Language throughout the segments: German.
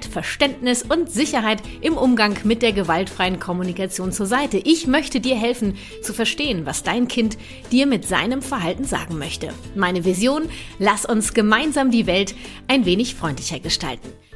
Offenheit, Verständnis und Sicherheit im Umgang mit der gewaltfreien Kommunikation zur Seite. Ich möchte dir helfen zu verstehen, was dein Kind dir mit seinem Verhalten sagen möchte. Meine Vision, lass uns gemeinsam die Welt ein wenig freundlicher gestalten.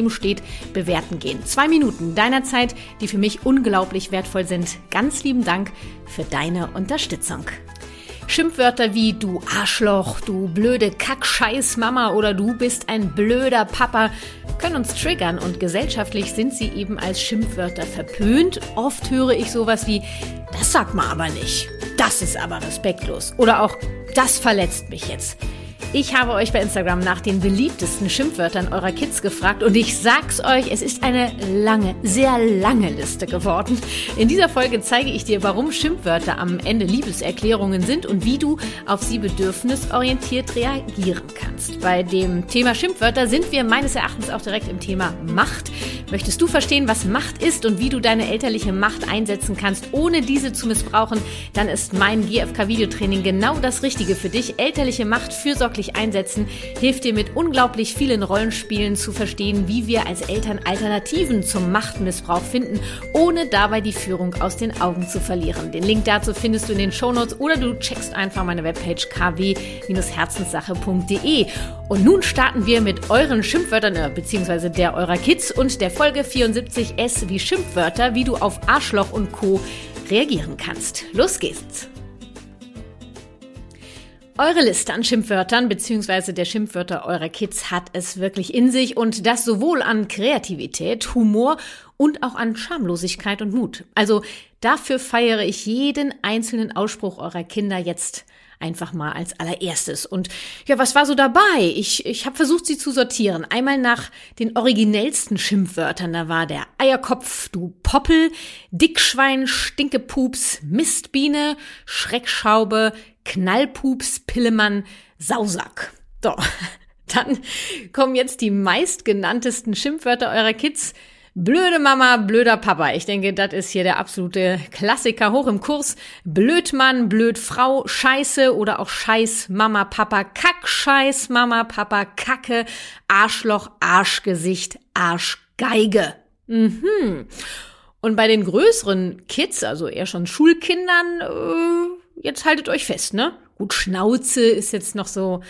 daneben steht, bewerten gehen. Zwei Minuten deiner Zeit, die für mich unglaublich wertvoll sind. Ganz lieben Dank für deine Unterstützung. Schimpfwörter wie du Arschloch, du blöde Kackscheiß-Mama oder du bist ein blöder Papa können uns triggern und gesellschaftlich sind sie eben als Schimpfwörter verpönt. Oft höre ich sowas wie, das sagt man aber nicht, das ist aber respektlos oder auch, das verletzt mich jetzt. Ich habe euch bei Instagram nach den beliebtesten Schimpfwörtern eurer Kids gefragt und ich sag's euch, es ist eine lange, sehr lange Liste geworden. In dieser Folge zeige ich dir, warum Schimpfwörter am Ende Liebeserklärungen sind und wie du auf sie bedürfnisorientiert reagieren kannst. Bei dem Thema Schimpfwörter sind wir meines Erachtens auch direkt im Thema Macht. Möchtest du verstehen, was Macht ist und wie du deine elterliche Macht einsetzen kannst, ohne diese zu missbrauchen, dann ist mein GFK-Videotraining genau das Richtige für dich. Elterliche Macht fürsorglich wirklich einsetzen, hilft dir mit unglaublich vielen Rollenspielen zu verstehen, wie wir als Eltern Alternativen zum Machtmissbrauch finden, ohne dabei die Führung aus den Augen zu verlieren. Den Link dazu findest du in den Shownotes oder du checkst einfach meine Webpage kw-herzenssache.de. Und nun starten wir mit euren Schimpfwörtern, äh, beziehungsweise der eurer Kids und der Folge 74S wie Schimpfwörter, wie du auf Arschloch und Co. reagieren kannst. Los geht's! Eure Liste an Schimpfwörtern bzw. der Schimpfwörter eurer Kids hat es wirklich in sich und das sowohl an Kreativität, Humor und auch an Schamlosigkeit und Mut. Also dafür feiere ich jeden einzelnen Ausspruch eurer Kinder jetzt einfach mal als allererstes. Und ja, was war so dabei? Ich, ich habe versucht, sie zu sortieren. Einmal nach den originellsten Schimpfwörtern. Da war der Eierkopf, du Poppel, Dickschwein, Stinkepups, Mistbiene, Schreckschaube, Knallpups, Pillemann, Sausack. So, dann kommen jetzt die meistgenanntesten Schimpfwörter eurer Kids. Blöde Mama, blöder Papa. Ich denke, das ist hier der absolute Klassiker hoch im Kurs. Blödmann, Blödfrau, Scheiße oder auch Scheiß Mama, Papa, Kack, Scheiß Mama, Papa, Kacke, Arschloch, Arschgesicht, Arschgeige. Mhm. Und bei den größeren Kids, also eher schon Schulkindern, äh, jetzt haltet euch fest, ne? Gut, Schnauze ist jetzt noch so,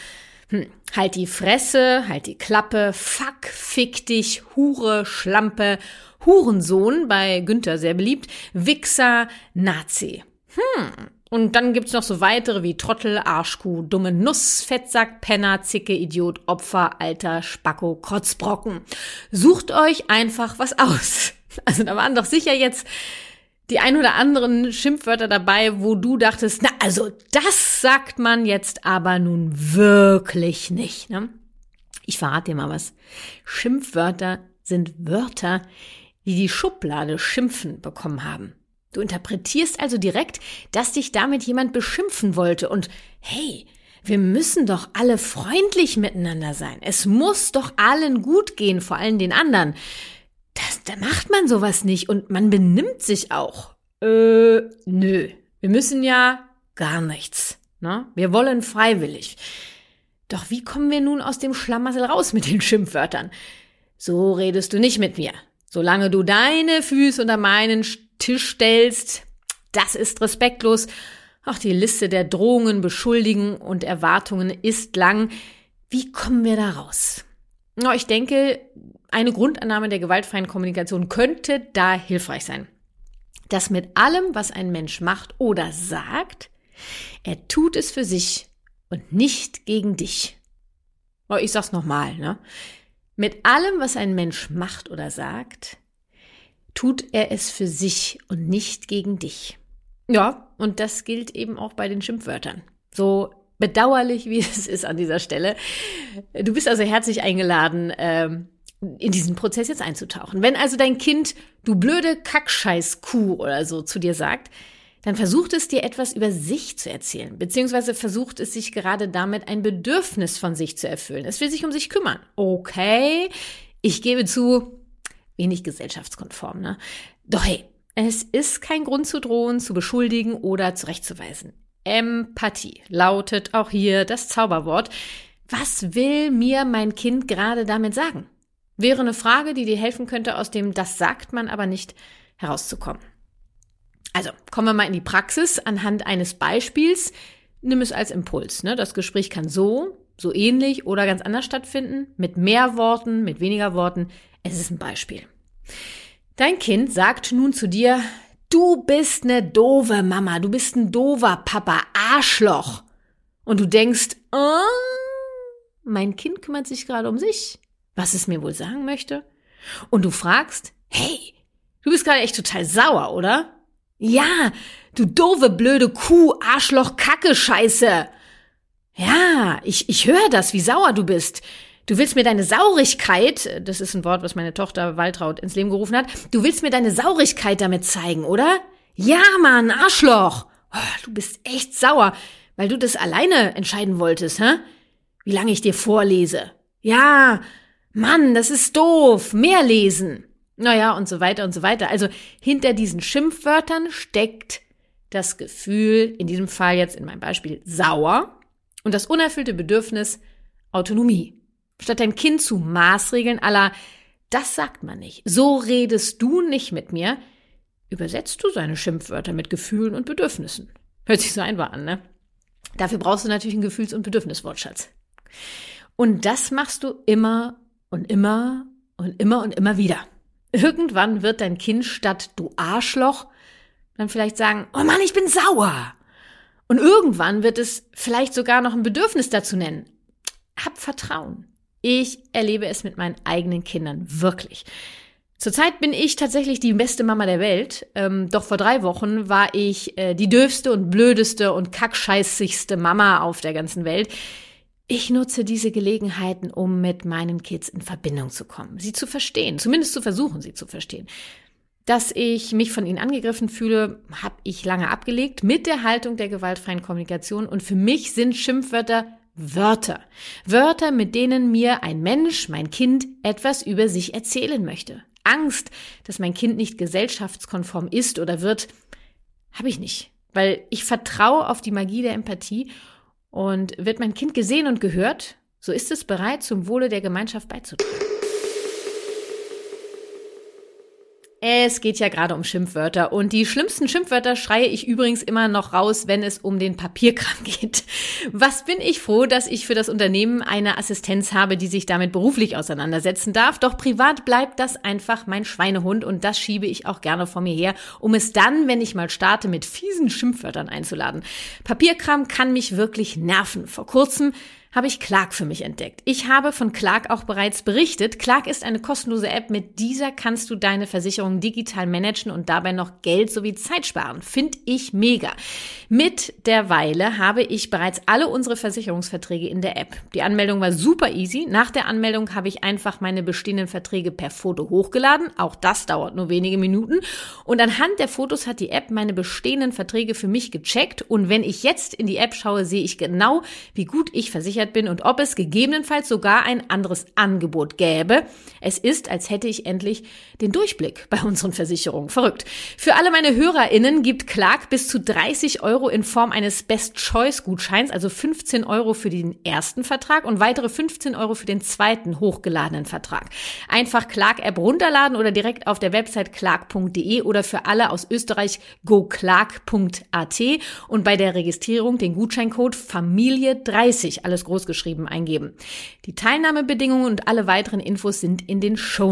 hm, halt die Fresse, halt die Klappe, fuck, fick dich, Hure, Schlampe, Hurensohn, bei Günther sehr beliebt, Wichser, Nazi. Hm. Und dann gibt's noch so weitere wie Trottel, Arschkuh, dumme Nuss, Fettsack, Penner, Zicke, Idiot, Opfer, Alter, Spacko, Kotzbrocken. Sucht euch einfach was aus. Also da waren doch sicher jetzt die ein oder anderen Schimpfwörter dabei, wo du dachtest, na, also das sagt man jetzt aber nun wirklich nicht. Ne? Ich verrate dir mal was. Schimpfwörter sind Wörter, die die Schublade Schimpfen bekommen haben. Du interpretierst also direkt, dass dich damit jemand beschimpfen wollte und hey, wir müssen doch alle freundlich miteinander sein. Es muss doch allen gut gehen, vor allem den anderen das, da macht man sowas nicht und man benimmt sich auch. Äh, nö. Wir müssen ja gar nichts. Ne? Wir wollen freiwillig. Doch wie kommen wir nun aus dem Schlamassel raus mit den Schimpfwörtern? So redest du nicht mit mir. Solange du deine Füße unter meinen Tisch stellst, das ist respektlos. Ach, die Liste der Drohungen, Beschuldigungen und Erwartungen ist lang. Wie kommen wir da raus? Ich denke, eine Grundannahme der gewaltfreien Kommunikation könnte da hilfreich sein. Dass mit allem, was ein Mensch macht oder sagt, er tut es für sich und nicht gegen dich. Oh, ich sag's nochmal, ne? Mit allem, was ein Mensch macht oder sagt, tut er es für sich und nicht gegen dich. Ja, und das gilt eben auch bei den Schimpfwörtern. So bedauerlich, wie es ist an dieser Stelle. Du bist also herzlich eingeladen, ähm, in diesen Prozess jetzt einzutauchen. Wenn also dein Kind, du blöde Kackscheiß-Kuh oder so zu dir sagt, dann versucht es dir etwas über sich zu erzählen, beziehungsweise versucht es sich gerade damit ein Bedürfnis von sich zu erfüllen. Es will sich um sich kümmern. Okay, ich gebe zu, wenig gesellschaftskonform, ne? Doch hey, es ist kein Grund zu drohen, zu beschuldigen oder zurechtzuweisen. Empathie lautet auch hier das Zauberwort. Was will mir mein Kind gerade damit sagen? Wäre eine Frage, die dir helfen könnte, aus dem Das sagt man aber nicht herauszukommen. Also kommen wir mal in die Praxis anhand eines Beispiels. Nimm es als Impuls. Ne? Das Gespräch kann so, so ähnlich oder ganz anders stattfinden, mit mehr Worten, mit weniger Worten. Es ist ein Beispiel. Dein Kind sagt nun zu dir, du bist eine doofe Mama, du bist ein doofer Papa, Arschloch. Und du denkst, oh, mein Kind kümmert sich gerade um sich, was es mir wohl sagen möchte. Und du fragst, hey, du bist gerade echt total sauer, oder? Ja, du doofe, blöde Kuh, Arschloch, Kacke, Scheiße. Ja, ich, ich höre das, wie sauer du bist. Du willst mir deine Saurigkeit, das ist ein Wort, was meine Tochter Waltraud ins Leben gerufen hat, du willst mir deine Saurigkeit damit zeigen, oder? Ja, Mann, Arschloch. Oh, du bist echt sauer, weil du das alleine entscheiden wolltest, hä? Wie lange ich dir vorlese. Ja, Mann, das ist doof. Mehr lesen. Naja, und so weiter und so weiter. Also hinter diesen Schimpfwörtern steckt das Gefühl, in diesem Fall jetzt in meinem Beispiel sauer und das unerfüllte Bedürfnis Autonomie. Statt dein Kind zu Maßregeln aller, das sagt man nicht, so redest du nicht mit mir, übersetzt du seine Schimpfwörter mit Gefühlen und Bedürfnissen. Hört sich so einfach an, ne? Dafür brauchst du natürlich einen Gefühls- und Bedürfniswortschatz. Und das machst du immer und immer und immer und immer wieder. Irgendwann wird dein Kind statt du Arschloch dann vielleicht sagen, oh Mann, ich bin sauer. Und irgendwann wird es vielleicht sogar noch ein Bedürfnis dazu nennen. Hab Vertrauen. Ich erlebe es mit meinen eigenen Kindern wirklich. Zurzeit bin ich tatsächlich die beste Mama der Welt. Ähm, doch vor drei Wochen war ich äh, die döfste und blödeste und kackscheißigste Mama auf der ganzen Welt. Ich nutze diese Gelegenheiten, um mit meinen Kids in Verbindung zu kommen, sie zu verstehen, zumindest zu versuchen, sie zu verstehen. Dass ich mich von ihnen angegriffen fühle, habe ich lange abgelegt mit der Haltung der gewaltfreien Kommunikation und für mich sind Schimpfwörter Wörter. Wörter, mit denen mir ein Mensch, mein Kind, etwas über sich erzählen möchte. Angst, dass mein Kind nicht gesellschaftskonform ist oder wird, habe ich nicht, weil ich vertraue auf die Magie der Empathie und wird mein Kind gesehen und gehört, so ist es bereit, zum Wohle der Gemeinschaft beizutragen. Es geht ja gerade um Schimpfwörter und die schlimmsten Schimpfwörter schreie ich übrigens immer noch raus, wenn es um den Papierkram geht. Was bin ich froh, dass ich für das Unternehmen eine Assistenz habe, die sich damit beruflich auseinandersetzen darf. Doch privat bleibt das einfach mein Schweinehund und das schiebe ich auch gerne vor mir her, um es dann, wenn ich mal starte, mit fiesen Schimpfwörtern einzuladen. Papierkram kann mich wirklich nerven. Vor kurzem habe ich Clark für mich entdeckt. Ich habe von Clark auch bereits berichtet. Clark ist eine kostenlose App. Mit dieser kannst du deine Versicherung digital managen und dabei noch Geld sowie Zeit sparen. Find ich mega. Mit der Weile habe ich bereits alle unsere Versicherungsverträge in der App. Die Anmeldung war super easy. Nach der Anmeldung habe ich einfach meine bestehenden Verträge per Foto hochgeladen. Auch das dauert nur wenige Minuten. Und anhand der Fotos hat die App meine bestehenden Verträge für mich gecheckt. Und wenn ich jetzt in die App schaue, sehe ich genau, wie gut ich versichert versichert bin und ob es gegebenenfalls sogar ein anderes Angebot gäbe. Es ist, als hätte ich endlich den Durchblick bei unseren Versicherungen. Verrückt. Für alle meine HörerInnen gibt Clark bis zu 30 Euro in Form eines Best-Choice-Gutscheins, also 15 Euro für den ersten Vertrag und weitere 15 Euro für den zweiten hochgeladenen Vertrag. Einfach Clark-App runterladen oder direkt auf der Website clark.de oder für alle aus Österreich goclark.at und bei der Registrierung den Gutscheincode Familie 30, alles großgeschrieben eingeben. Die Teilnahmebedingungen und alle weiteren Infos sind in den Show.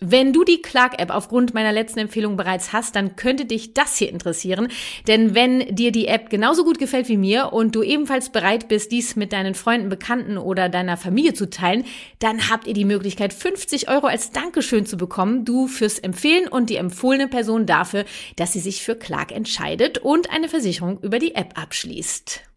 Wenn du die Clark-App aufgrund meiner letzten Empfehlung bereits hast, dann könnte dich das hier interessieren. Denn wenn dir die App genauso gut gefällt wie mir und du ebenfalls bereit bist, dies mit deinen Freunden, Bekannten oder deiner Familie zu teilen, dann habt ihr die Möglichkeit, 50 Euro als Dankeschön zu bekommen. Du fürs Empfehlen und die empfohlene Person dafür, dass sie sich für Clark entscheidet und eine Versicherung über die App abschließt.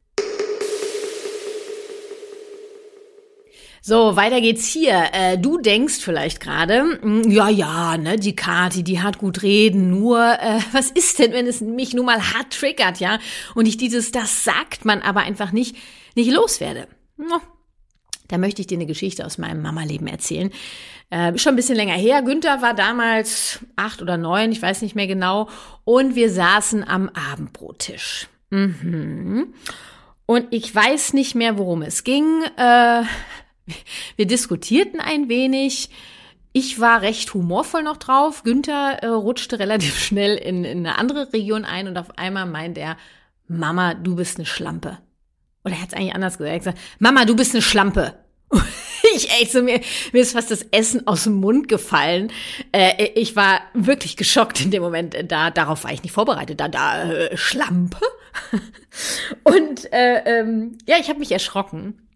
So, weiter geht's hier. Äh, du denkst vielleicht gerade, hm, ja, ja, ne, die Kati, die hat gut reden, nur äh, was ist denn, wenn es mich nun mal hart triggert, ja? Und ich dieses, das sagt man aber einfach nicht, nicht loswerde. Da möchte ich dir eine Geschichte aus meinem Mama-Leben erzählen. Äh, schon ein bisschen länger her. Günther war damals acht oder neun, ich weiß nicht mehr genau. Und wir saßen am Abendbrottisch. Mhm. Und ich weiß nicht mehr, worum es ging. Äh, wir diskutierten ein wenig. Ich war recht humorvoll noch drauf. Günther äh, rutschte relativ schnell in, in eine andere Region ein und auf einmal meint er, Mama, du bist eine Schlampe. Oder er hat es eigentlich anders gesagt. Er hat gesagt, Mama, du bist eine Schlampe. ich echt so, mir, mir ist fast das Essen aus dem Mund gefallen. Äh, ich war wirklich geschockt in dem Moment. Da, darauf war ich nicht vorbereitet. Da, da, äh, Schlampe. Und äh, ähm, ja, ich habe mich erschrocken.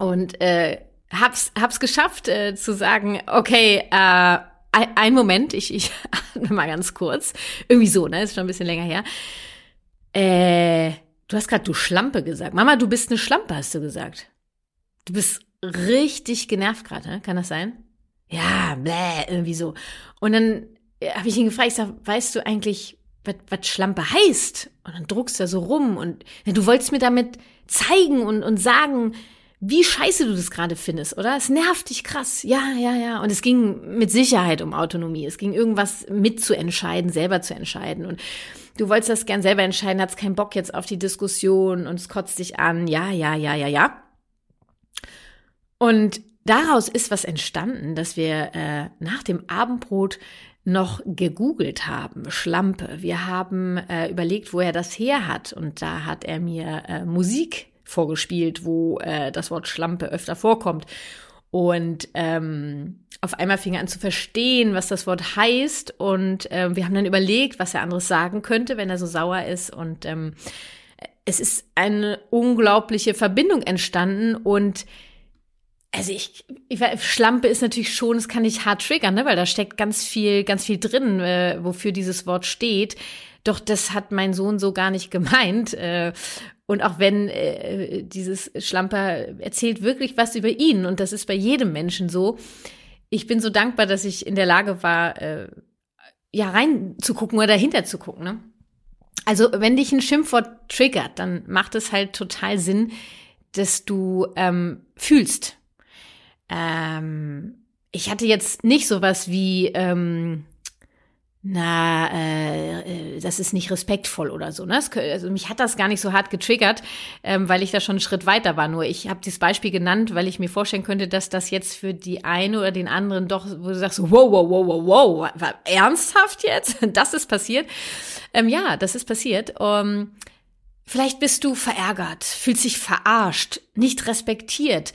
Und äh, hab's, hab's geschafft äh, zu sagen, okay, äh, ein, Moment, ich, ich atme mal ganz kurz. Irgendwie so, ne? Ist schon ein bisschen länger her. Äh, du hast gerade du Schlampe gesagt. Mama, du bist eine Schlampe, hast du gesagt. Du bist richtig genervt gerade, ne? Kann das sein? Ja, bläh, irgendwie so. Und dann äh, habe ich ihn gefragt, ich sag, weißt du eigentlich, was Schlampe heißt? Und dann druckst du da so rum und ja, du wolltest mir damit zeigen und, und sagen, wie scheiße du das gerade findest, oder? Es nervt dich krass. Ja, ja, ja. Und es ging mit Sicherheit um Autonomie. Es ging irgendwas mitzuentscheiden, selber zu entscheiden. Und du wolltest das gern selber entscheiden, hast keinen Bock jetzt auf die Diskussion und es kotzt dich an. Ja, ja, ja, ja, ja. Und daraus ist was entstanden, dass wir äh, nach dem Abendbrot noch gegoogelt haben, Schlampe. Wir haben äh, überlegt, wo er das her hat. Und da hat er mir äh, Musik vorgespielt, wo äh, das Wort Schlampe öfter vorkommt. Und ähm, auf einmal fing er an zu verstehen, was das Wort heißt. Und äh, wir haben dann überlegt, was er anderes sagen könnte, wenn er so sauer ist. Und ähm, es ist eine unglaubliche Verbindung entstanden. Und also ich, ich Schlampe ist natürlich schon, es kann nicht hart triggern, ne? weil da steckt ganz viel, ganz viel drin, äh, wofür dieses Wort steht. Doch das hat mein Sohn so gar nicht gemeint. Äh, und auch wenn äh, dieses Schlamper erzählt wirklich was über ihn, und das ist bei jedem Menschen so. Ich bin so dankbar, dass ich in der Lage war, äh, ja, reinzugucken oder dahinter zu gucken. Ne? Also, wenn dich ein Schimpfwort triggert, dann macht es halt total Sinn, dass du ähm, fühlst. Ähm, ich hatte jetzt nicht sowas wie, ähm, na, äh, äh, das ist nicht respektvoll oder so. Ne? Das, also mich hat das gar nicht so hart getriggert, ähm, weil ich da schon einen Schritt weiter war. Nur ich habe dieses Beispiel genannt, weil ich mir vorstellen könnte, dass das jetzt für die eine oder den anderen doch, wo du sagst, wow, wow, wow, wow, wow, ernsthaft jetzt? Das ist passiert. Ähm, ja, das ist passiert. Ähm, vielleicht bist du verärgert, fühlst dich verarscht, nicht respektiert.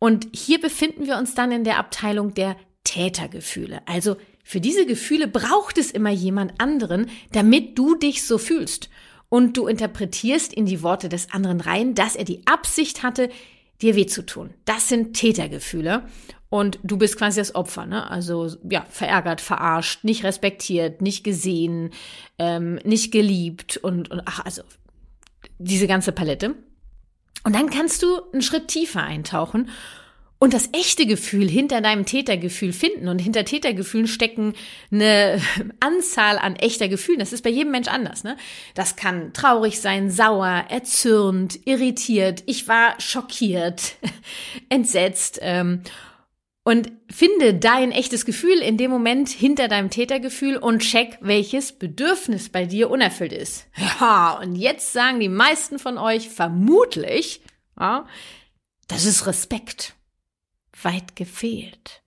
Und hier befinden wir uns dann in der Abteilung der Tätergefühle. Also für diese Gefühle braucht es immer jemand anderen, damit du dich so fühlst. Und du interpretierst in die Worte des anderen rein, dass er die Absicht hatte, dir weh zu tun. Das sind Tätergefühle. Und du bist quasi das Opfer, ne? Also ja, verärgert, verarscht, nicht respektiert, nicht gesehen, ähm, nicht geliebt und, und ach, also diese ganze Palette. Und dann kannst du einen Schritt tiefer eintauchen und das echte Gefühl hinter deinem Tätergefühl finden. Und hinter Tätergefühlen stecken eine Anzahl an echter Gefühlen. Das ist bei jedem Mensch anders. Ne? Das kann traurig sein, sauer, erzürnt, irritiert. Ich war schockiert, entsetzt. Ähm, und finde dein echtes Gefühl in dem Moment hinter deinem Tätergefühl und check, welches Bedürfnis bei dir unerfüllt ist. Ja, und jetzt sagen die meisten von euch vermutlich, ja, das ist Respekt weit gefehlt.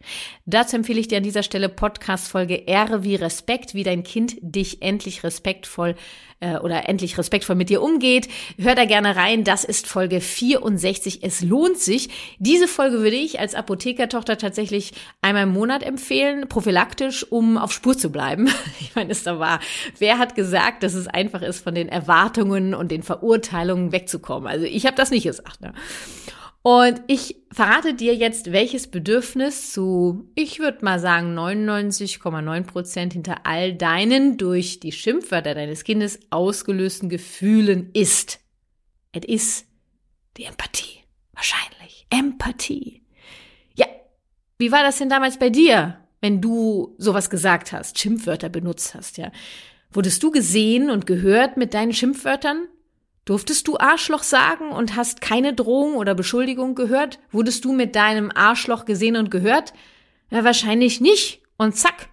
Dazu empfehle ich dir an dieser Stelle Podcast-Folge Ehre wie Respekt, wie dein Kind dich endlich respektvoll äh, oder endlich respektvoll mit dir umgeht. Hör da gerne rein. Das ist Folge 64. Es lohnt sich. Diese Folge würde ich als Apothekertochter tatsächlich einmal im Monat empfehlen, prophylaktisch, um auf Spur zu bleiben. Ich meine, ist da wahr. Wer hat gesagt, dass es einfach ist, von den Erwartungen und den Verurteilungen wegzukommen? Also ich habe das nicht gesagt. Ne? Und ich verrate dir jetzt, welches Bedürfnis zu, ich würde mal sagen, 99,9 Prozent hinter all deinen durch die Schimpfwörter deines Kindes ausgelösten Gefühlen ist. Es ist die Empathie. Wahrscheinlich. Empathie. Ja, wie war das denn damals bei dir, wenn du sowas gesagt hast, Schimpfwörter benutzt hast, ja? Wurdest du gesehen und gehört mit deinen Schimpfwörtern? Durftest du Arschloch sagen und hast keine Drohung oder Beschuldigung gehört? Wurdest du mit deinem Arschloch gesehen und gehört? Ja, wahrscheinlich nicht. Und zack.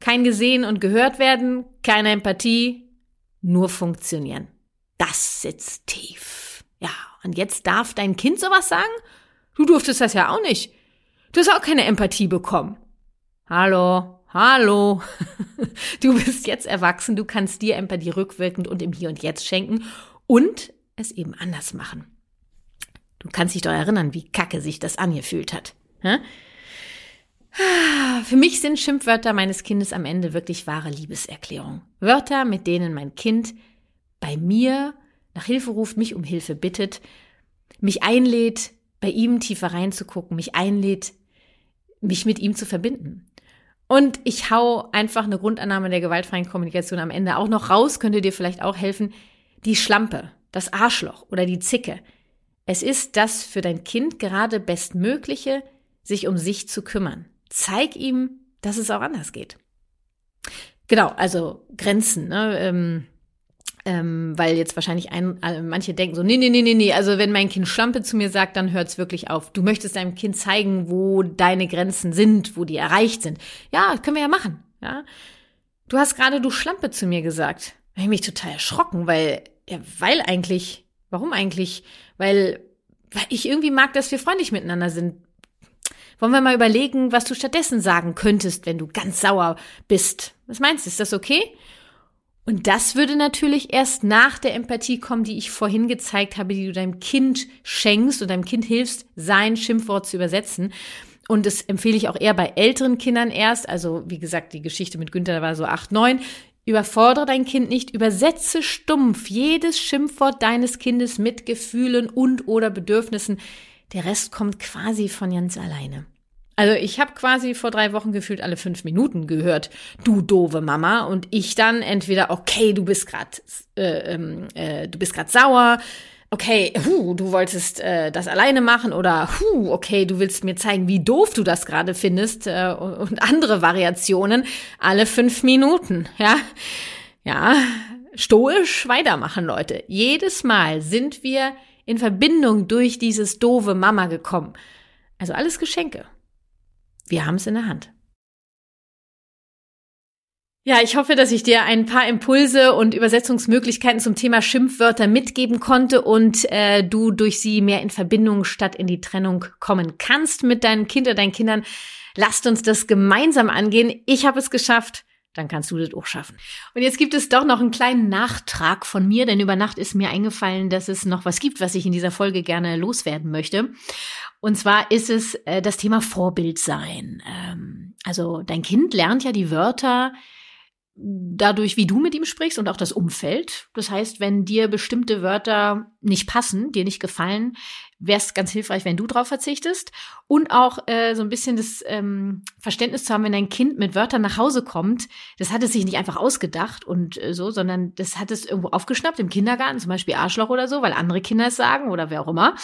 Kein gesehen und gehört werden, keine Empathie, nur funktionieren. Das sitzt tief. Ja, und jetzt darf dein Kind sowas sagen? Du durftest das ja auch nicht. Du hast auch keine Empathie bekommen. Hallo, hallo. Du bist jetzt erwachsen, du kannst dir Empathie rückwirkend und im Hier und Jetzt schenken und es eben anders machen. Du kannst dich doch erinnern, wie kacke sich das angefühlt hat. Für mich sind Schimpfwörter meines Kindes am Ende wirklich wahre Liebeserklärung. Wörter, mit denen mein Kind bei mir nach Hilfe ruft, mich um Hilfe bittet, mich einlädt, bei ihm tiefer reinzugucken, mich einlädt, mich mit ihm zu verbinden. Und ich hau einfach eine Grundannahme der gewaltfreien Kommunikation am Ende auch noch raus, könnte dir vielleicht auch helfen die Schlampe, das Arschloch oder die Zicke. Es ist das für dein Kind gerade Bestmögliche, sich um sich zu kümmern. Zeig ihm, dass es auch anders geht. Genau, also Grenzen, ne? Ähm, ähm, weil jetzt wahrscheinlich ein, äh, manche denken so, nee, nee, nee, nee, nee, also wenn mein Kind Schlampe zu mir sagt, dann hört's wirklich auf. Du möchtest deinem Kind zeigen, wo deine Grenzen sind, wo die erreicht sind. Ja, können wir ja machen, ja. Du hast gerade du Schlampe zu mir gesagt. Da habe ich mich total erschrocken, weil ja, weil eigentlich. Warum eigentlich? Weil, weil ich irgendwie mag, dass wir freundlich miteinander sind. Wollen wir mal überlegen, was du stattdessen sagen könntest, wenn du ganz sauer bist? Was meinst du? Ist das okay? Und das würde natürlich erst nach der Empathie kommen, die ich vorhin gezeigt habe, die du deinem Kind schenkst und deinem Kind hilfst, sein Schimpfwort zu übersetzen. Und das empfehle ich auch eher bei älteren Kindern erst. Also, wie gesagt, die Geschichte mit Günther, war so acht, neun. Überfordere dein Kind nicht, übersetze stumpf jedes Schimpfwort deines Kindes mit Gefühlen und oder Bedürfnissen. Der Rest kommt quasi von ganz alleine. Also ich habe quasi vor drei Wochen gefühlt alle fünf Minuten gehört, du doofe Mama, und ich dann entweder okay, du bist grad, äh, ähm, äh, du bist grad sauer, okay, hu, du wolltest äh, das alleine machen oder hu, okay, du willst mir zeigen, wie doof du das gerade findest äh, und andere Variationen alle fünf Minuten, ja. Ja, stoisch weitermachen, Leute. Jedes Mal sind wir in Verbindung durch dieses doofe Mama gekommen. Also alles Geschenke. Wir haben es in der Hand. Ja, ich hoffe, dass ich dir ein paar Impulse und Übersetzungsmöglichkeiten zum Thema Schimpfwörter mitgeben konnte und äh, du durch sie mehr in Verbindung statt in die Trennung kommen kannst mit deinem Kind oder deinen Kindern. Lasst uns das gemeinsam angehen. Ich habe es geschafft. Dann kannst du das auch schaffen. Und jetzt gibt es doch noch einen kleinen Nachtrag von mir, denn über Nacht ist mir eingefallen, dass es noch was gibt, was ich in dieser Folge gerne loswerden möchte. Und zwar ist es äh, das Thema Vorbild sein. Ähm, also dein Kind lernt ja die Wörter dadurch, wie du mit ihm sprichst und auch das Umfeld. Das heißt, wenn dir bestimmte Wörter nicht passen, dir nicht gefallen, wäre es ganz hilfreich, wenn du drauf verzichtest. Und auch äh, so ein bisschen das ähm, Verständnis zu haben, wenn dein Kind mit Wörtern nach Hause kommt, das hat es sich nicht einfach ausgedacht und äh, so, sondern das hat es irgendwo aufgeschnappt im Kindergarten, zum Beispiel Arschloch oder so, weil andere Kinder es sagen oder wer auch immer.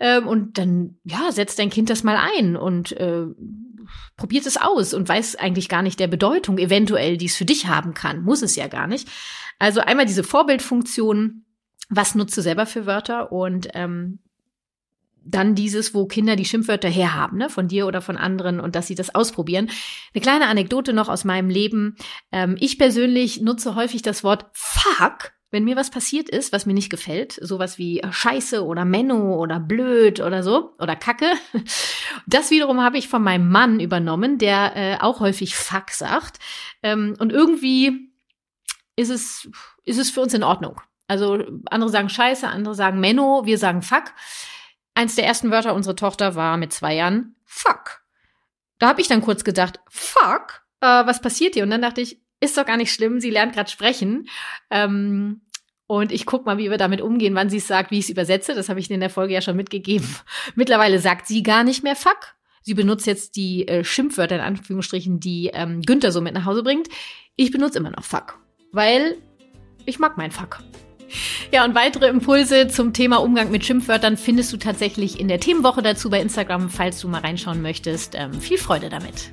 Ähm, und dann, ja, setzt dein Kind das mal ein und äh, probiert es aus und weiß eigentlich gar nicht der Bedeutung eventuell, die es für dich haben kann. Muss es ja gar nicht. Also einmal diese Vorbildfunktion, was nutzt du selber für Wörter und ähm, dann dieses, wo Kinder die Schimpfwörter herhaben, ne, von dir oder von anderen und dass sie das ausprobieren. Eine kleine Anekdote noch aus meinem Leben. Ähm, ich persönlich nutze häufig das Wort fuck wenn mir was passiert ist, was mir nicht gefällt, sowas wie Scheiße oder Menno oder blöd oder so oder Kacke, das wiederum habe ich von meinem Mann übernommen, der äh, auch häufig Fuck sagt. Ähm, und irgendwie ist es, ist es für uns in Ordnung. Also andere sagen Scheiße, andere sagen Menno, wir sagen Fuck. Eins der ersten Wörter unserer Tochter war mit zwei Jahren Fuck. Da habe ich dann kurz gedacht, Fuck, äh, was passiert hier? Und dann dachte ich, ist doch gar nicht schlimm, sie lernt gerade sprechen. Ähm, und ich guck mal, wie wir damit umgehen, wann sie es sagt, wie ich es übersetze. Das habe ich in der Folge ja schon mitgegeben. Mittlerweile sagt sie gar nicht mehr Fuck. Sie benutzt jetzt die äh, Schimpfwörter in Anführungsstrichen, die ähm, Günther so mit nach Hause bringt. Ich benutze immer noch Fuck, weil ich mag mein Fuck. Ja, und weitere Impulse zum Thema Umgang mit Schimpfwörtern findest du tatsächlich in der Themenwoche dazu bei Instagram, falls du mal reinschauen möchtest. Ähm, viel Freude damit.